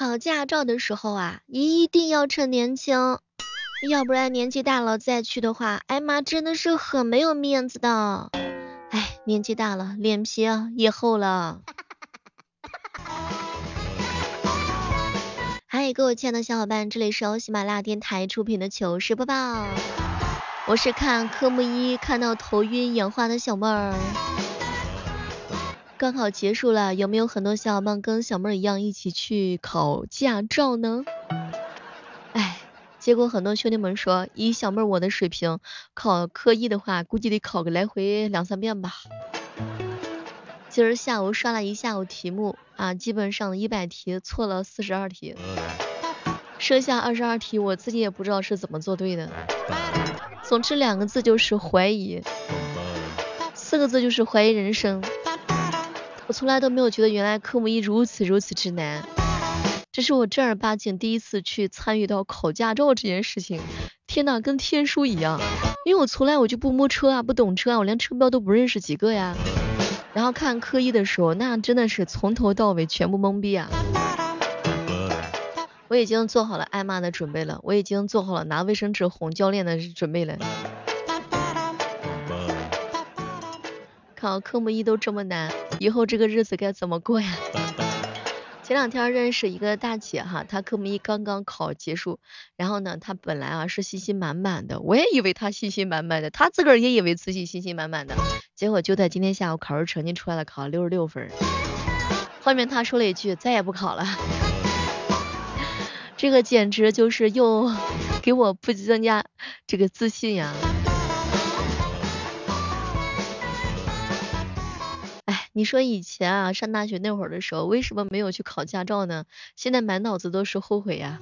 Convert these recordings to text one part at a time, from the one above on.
考驾照的时候啊，一定要趁年轻，要不然年纪大了再去的话，哎妈真的是很没有面子的。哎，年纪大了，脸皮啊也厚了。嗨，各位亲爱的小伙伴，这里是由喜马拉雅电台出品的糗事播报，我是看科目一看到头晕眼花的小妹儿。高考结束了，有没有很多小伙伴跟小妹儿一样一起去考驾照呢？哎，结果很多兄弟们说，以小妹儿我的水平，考科一的话，估计得考个来回两三遍吧。今儿下午刷了一下午题目啊，基本上一百题错了四十二题，剩下二十二题我自己也不知道是怎么做对的。总之两个字就是怀疑，四个字就是怀疑人生。我从来都没有觉得原来科目一如此如此之难，这是我正儿八经第一次去参与到考驾照这件事情，天呐，跟天书一样，因为我从来我就不摸车啊，不懂车啊，我连车标都不认识几个呀。然后看科一的时候，那真的是从头到尾全部懵逼啊。我已经做好了挨骂的准备了，我已经做好了拿卫生纸哄教练的准备了。考科目一都这么难，以后这个日子该怎么过呀？前两天认识一个大姐哈，她科目一刚刚考结束，然后呢，她本来啊是信心满满的，我也以为她信心满满的，她自个儿也以为自己信心满满的，结果就在今天下午考试成绩出来了，考了六十六分。后面她说了一句再也不考了，这个简直就是又给我不增加这个自信呀。你说以前啊，上大学那会儿的时候，为什么没有去考驾照呢？现在满脑子都是后悔呀。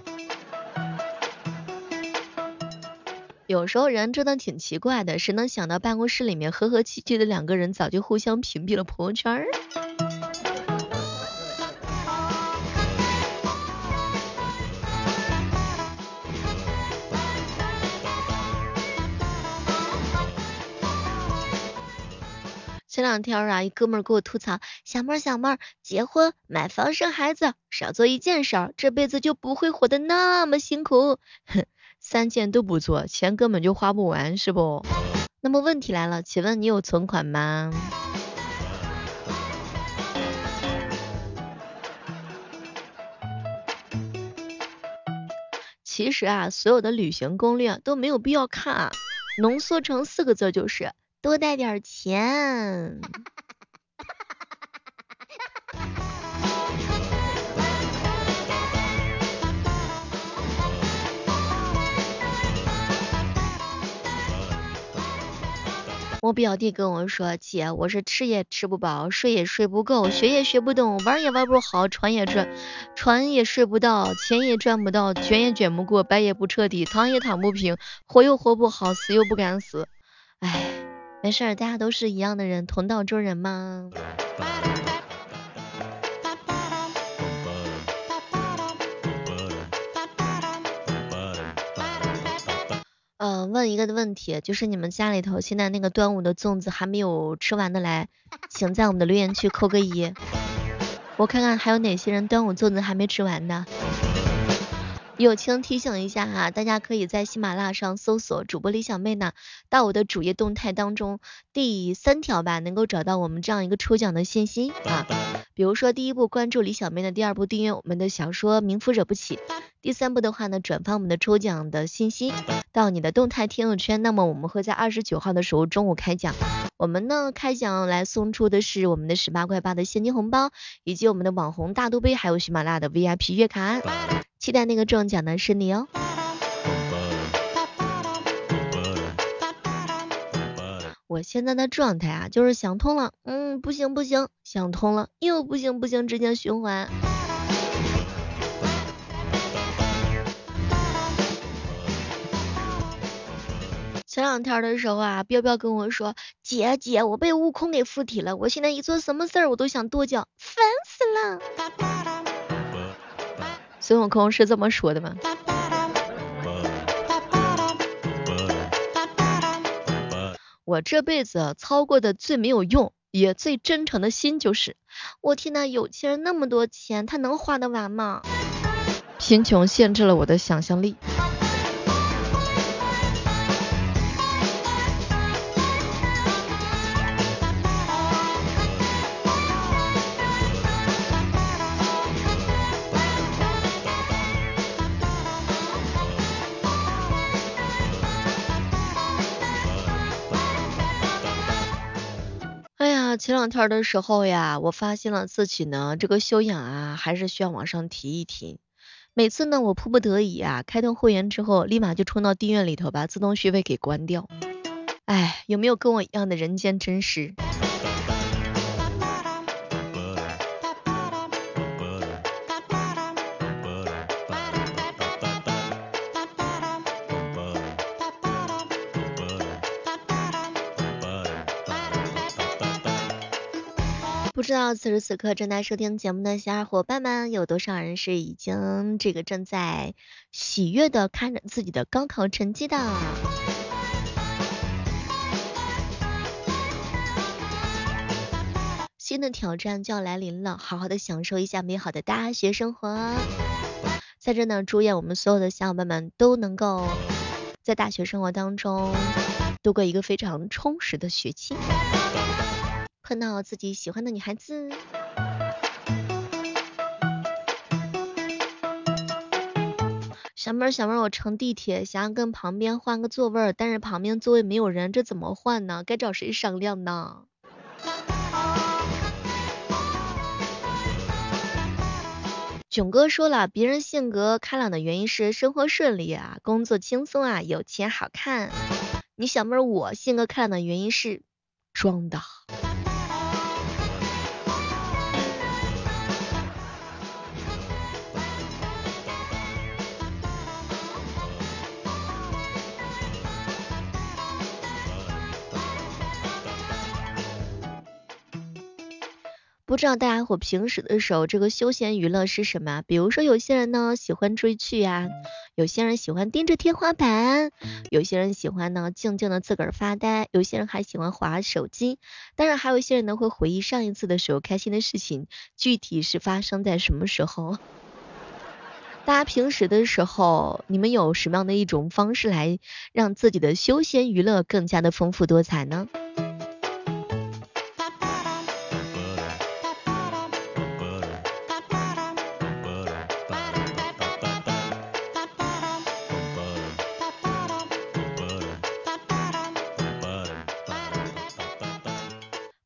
有时候人真的挺奇怪的，谁能想到办公室里面和和气气的两个人，早就互相屏蔽了朋友圈儿？前两天啊，一哥们儿给我吐槽，小妹儿小妹儿，结婚、买房、生孩子，少做一件事儿，这辈子就不会活得那么辛苦。哼，三件都不做，钱根本就花不完，是不？那么问题来了，请问你有存款吗？其实啊，所有的旅行攻略都没有必要看啊，浓缩成四个字就是。多带点钱。我表弟跟我说，姐，我是吃也吃不饱，睡也睡不够，学也学不动，玩也玩不好，船也转，船也睡不到，钱也赚不到，卷也卷不过，白也不彻底，躺也躺不平，活又活不好，死又不敢死，唉。没事儿，大家都是一样的人，同道中人嘛。嗯，问一个问题，就是你们家里头现在那个端午的粽子还没有吃完的来，请在我们的留言区扣个一，我看看还有哪些人端午粽子还没吃完的。友情提醒一下哈，大家可以在喜马拉雅上搜索主播李小妹呢，到我的主页动态当中第三条吧，能够找到我们这样一个抽奖的信息啊。比如说第一步关注李小妹的，第二步订阅我们的小说《名夫惹不起》，第三步的话呢，转发我们的抽奖的信息到你的动态朋友圈，那么我们会在二十九号的时候中午开奖。我们呢开奖来送出的是我们的十八块八的现金红包，以及我们的网红大肚杯，还有喜马拉雅的 VIP 月卡。期待那个中奖的是你哦！我现在的状态啊，就是想通了，嗯，不行不行，想通了，又不行不行，直接循环。前两天的时候啊，彪彪跟我说，姐姐，我被悟空给附体了，我现在一做什么事儿我都想跺脚，烦死了。孙悟空是这么说的吗？我这辈子操过的最没有用也最真诚的心就是，我替那有钱人那么多钱，他能花得完吗？贫穷限制了我的想象力。前两天的时候呀，我发现了自己呢，这个修养啊，还是需要往上提一提。每次呢，我迫不得已啊，开通会员之后，立马就冲到订阅里头，把自动续费给关掉。哎，有没有跟我一样的人间真实？知道此时此刻正在收听节目的小伙伴们，有多少人是已经这个正在喜悦的看着自己的高考成绩的？新的挑战就要来临了，好好的享受一下美好的大学生活。在这呢，祝愿我们所有的小伙伴们都能够在大学生活当中度过一个非常充实的学期。碰到自己喜欢的女孩子，小妹儿小妹儿，我乘地铁想要跟旁边换个座位，但是旁边座位没有人，这怎么换呢？该找谁商量呢？囧哥说了，别人性格开朗的原因是生活顺利啊，工作轻松啊，有钱好看。你小妹儿，我性格开朗的原因是装的。不知道大家伙平时的时候，这个休闲娱乐是什么？比如说有些人呢喜欢追剧呀，有些人喜欢盯着天花板，有些人喜欢呢静静的自个儿发呆，有些人还喜欢划手机。当然还有一些人呢会回忆上一次的时候开心的事情，具体是发生在什么时候？大家平时的时候，你们有什么样的一种方式来让自己的休闲娱乐更加的丰富多彩呢？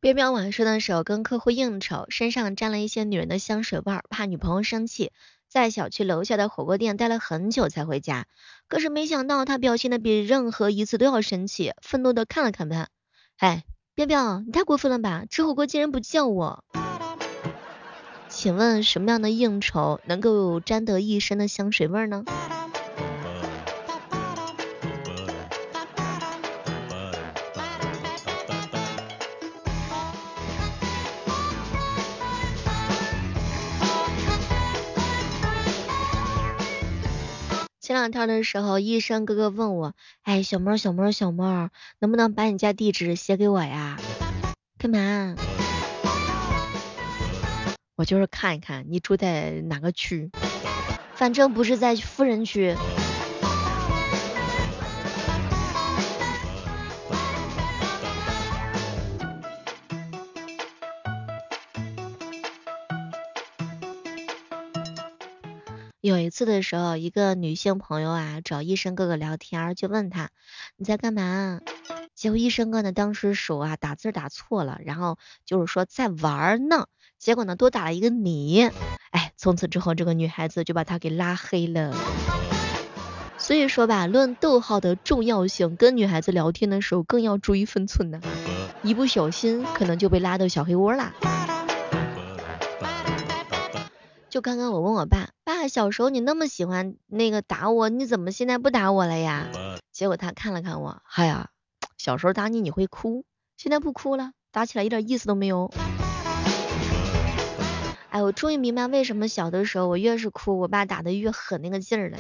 边边晚上的时候跟客户应酬，身上沾了一些女人的香水味儿，怕女朋友生气，在小区楼下的火锅店待了很久才回家。可是没想到他表现的比任何一次都要生气，愤怒的看了看他，哎，边边，你太过分了吧，吃火锅竟然不叫我。请问什么样的应酬能够沾得一身的香水味儿呢？前两天的时候，医生哥哥问我，哎，小猫，小猫，小猫，能不能把你家地址写给我呀？干嘛？我就是看一看你住在哪个区，反正不是在富人区。有一次的时候，一个女性朋友啊找医生哥哥聊天，就问他你在干嘛？结果医生哥呢当时手啊打字打错了，然后就是说在玩呢，结果呢多打了一个你，哎，从此之后这个女孩子就把他给拉黑了。所以说吧，论逗号的重要性，跟女孩子聊天的时候更要注意分寸呢，一不小心可能就被拉到小黑窝啦。就刚刚我问我爸，爸，小时候你那么喜欢那个打我，你怎么现在不打我了呀？结果他看了看我，哎呀，小时候打你你会哭，现在不哭了，打起来一点意思都没有。哎，我终于明白为什么小的时候我越是哭，我爸打的越狠那个劲儿了。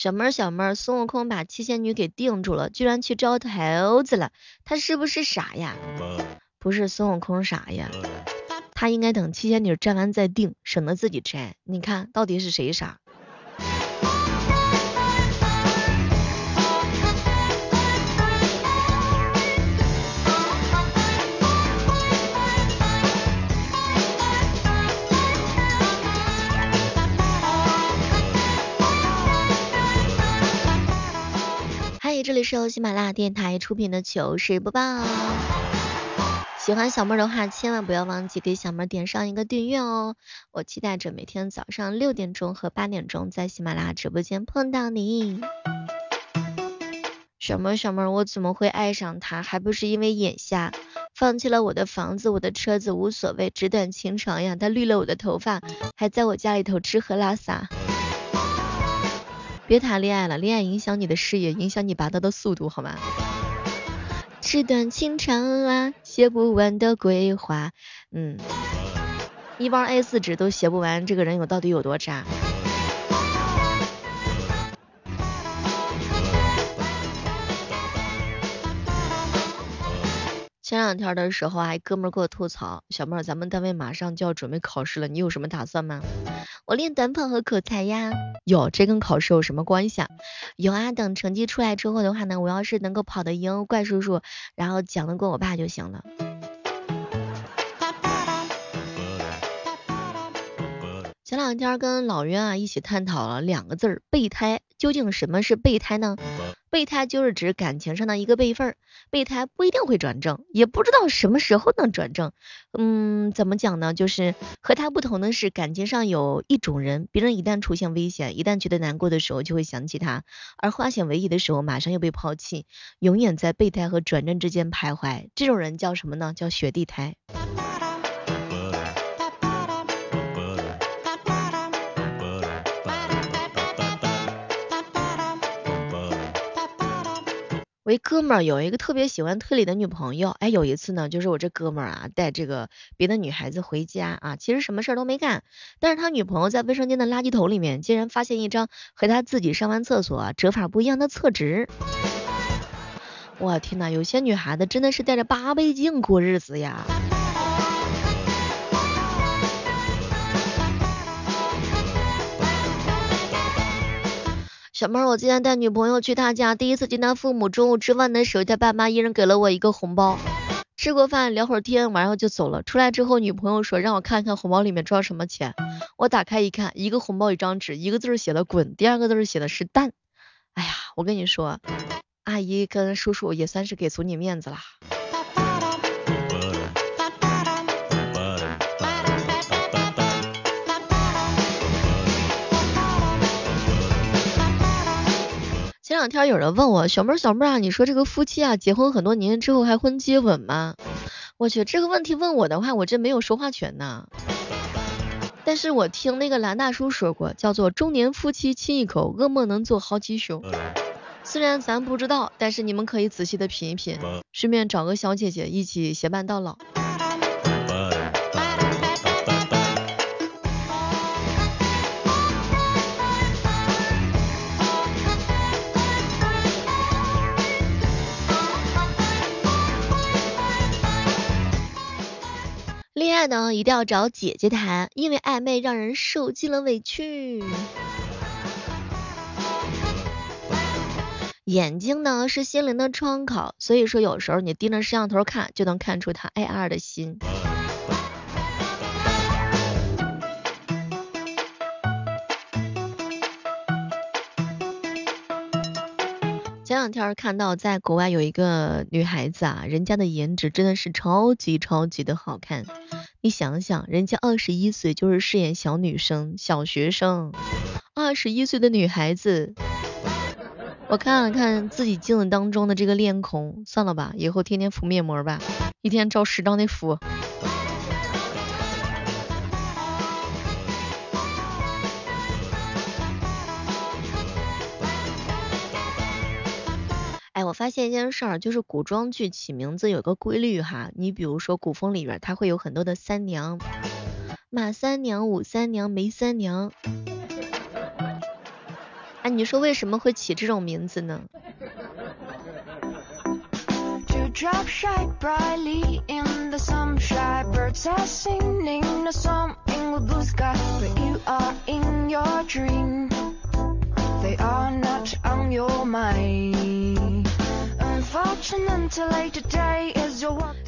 小妹儿，小妹儿，孙悟空把七仙女给定住了，居然去招桃子了，他是不是傻呀？不是孙悟空傻呀，他应该等七仙女摘完再定，省得自己摘。你看到底是谁傻？这里是由喜马拉雅电台出品的糗事播报。喜欢小妹的话，千万不要忘记给小妹点上一个订阅哦。我期待着每天早上六点钟和八点钟在喜马拉雅直播间碰到你。小妹小妹，我怎么会爱上他？还不是因为眼瞎，放弃了我的房子、我的车子无所谓，纸短情长呀。他绿了我的头发，还在我家里头吃喝拉撒。别谈恋爱了，恋爱影响你的事业，影响你拔刀的速度，好吗？纸短情长啊，写不完的规划，嗯，一包 A 四纸都写不完，这个人有到底有多渣？两天的时候，还哥们儿给我吐槽，小妹儿，咱们单位马上就要准备考试了，你有什么打算吗？我练短跑和口才呀。有，这跟考试有什么关系啊？有啊，等成绩出来之后的话呢，我要是能够跑得赢怪叔叔，然后讲得过我爸就行了。前两天跟老袁啊一起探讨了两个字儿备胎，究竟什么是备胎呢？备胎就是指感情上的一个备份儿，备胎不一定会转正，也不知道什么时候能转正。嗯，怎么讲呢？就是和他不同的是，感情上有一种人，别人一旦出现危险，一旦觉得难过的时候就会想起他，而化险为夷的时候马上又被抛弃，永远在备胎和转正之间徘徊。这种人叫什么呢？叫雪地胎。我一哥们儿有一个特别喜欢推理的女朋友，哎，有一次呢，就是我这哥们儿啊带这个别的女孩子回家啊，其实什么事儿都没干，但是他女朋友在卫生间的垃圾桶里面竟然发现一张和他自己上完厕所折法不一样的厕纸。我天呐，有些女孩子真的是带着八倍镜过日子呀。小妹儿，我今天带女朋友去她家，第一次见她父母。中午吃饭的时候，她爸妈一人给了我一个红包。吃过饭，聊会儿天，晚上就走了。出来之后，女朋友说让我看看红包里面装什么钱。我打开一看，一个红包一张纸，一个字写的滚，第二个字写的是蛋。哎呀，我跟你说，阿姨跟叔叔也算是给足你面子啦。两天有人问我小妹儿小妹儿啊，你说这个夫妻啊结婚很多年之后还婚接吻吗？我去这个问题问我的话，我真没有说话权呐。但是我听那个蓝大叔说过，叫做中年夫妻亲一口，噩梦能做好几宿。虽然咱不知道，但是你们可以仔细的品一品，顺便找个小姐姐一起结伴到老。爱呢，一定要找姐姐谈，因为暧昧让人受尽了委屈。眼睛呢是心灵的窗口，所以说有时候你盯着摄像头看，就能看出他爱二的心。两天看到在国外有一个女孩子啊，人家的颜值真的是超级超级的好看。你想想，人家二十一岁就是饰演小女生、小学生，二十一岁的女孩子。我看了看自己镜子当中的这个脸孔，算了吧，以后天天敷面膜吧，一天照十张的敷。发现一件事儿，就是古装剧起名字有个规律哈。你比如说古风里边，它会有很多的三娘，马三娘、武三娘、梅三娘。哎，你说为什么会起这种名字呢？They are not on your mind.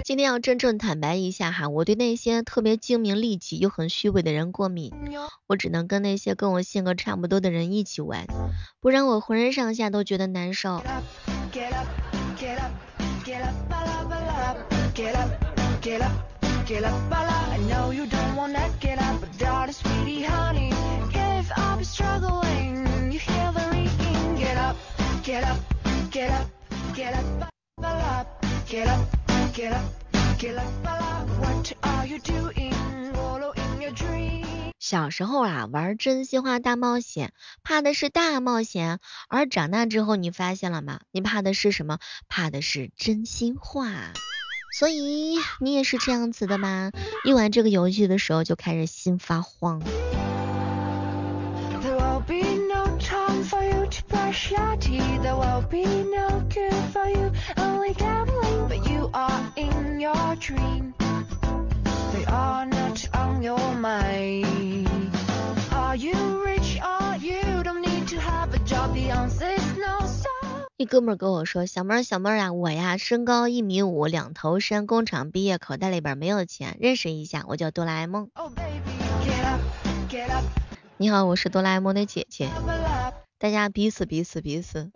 今天要真正坦白一下哈，我对那些特别精明利己又很虚伪的人过敏，我只能跟那些跟我性格差不多的人一起玩，不然我浑身上下都觉得难受。小时候啊，玩真心话大冒险，怕的是大冒险；而长大之后，你发现了吗？你怕的是什么？怕的是真心话。所以你也是这样子的吗？一玩这个游戏的时候，就开始心发慌。You to brush your teeth. There will be no good for you, only gambling. But you are in your dream. They are not on your mind. Are you rich or you don't need to have a job? The answer is no. So 一哥们儿跟我说，小妹儿小妹儿啊，我呀身高一米五，两头身，工厂毕业，口袋里边没有钱，认识一下，我叫哆啦 A 梦。Oh baby, get up, get up, 你好，我是哆啦 A 梦的姐姐，大家彼此彼此彼此。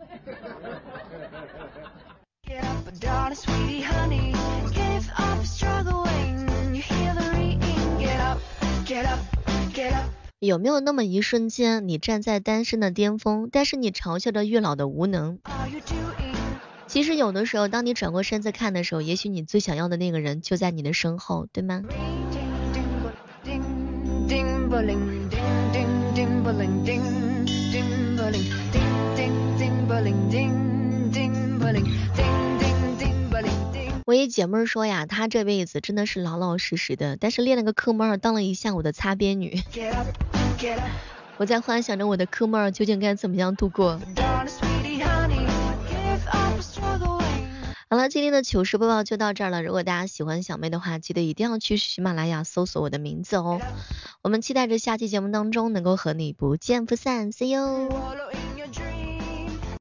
有没有那么一瞬间，你站在单身的巅峰，但是你嘲笑着月老的无能。其实有的时候，当你转过身子看的时候，也许你最想要的那个人就在你的身后，对吗？我一姐妹说呀她这辈子真的是老老实实的但是练了个科目二当了一下午的擦边女。我在幻想着我的科目二究竟该怎么样度过。好了，今天的糗事播报就到这儿了。如果大家喜欢小妹的话，记得一定要去喜马拉雅搜索我的名字哦。我们期待着下期节目当中能够和你不见不散，See you。